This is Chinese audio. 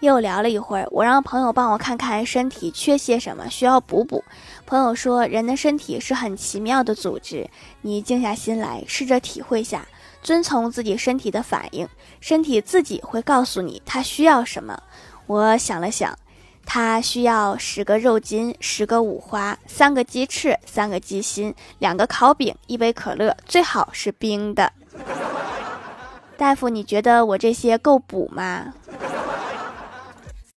又聊了一会儿我让朋友帮我看看身体缺些什么需要补补。朋友说人的身体是很奇妙的组织你静下心来试着体会下遵从自己身体的反应身体自己会告诉你它需要什么。我想了想它需要十个肉筋十个五花三个鸡翅三个鸡心两个烤饼一杯可乐最好是冰的。大夫你觉得我这些够补吗？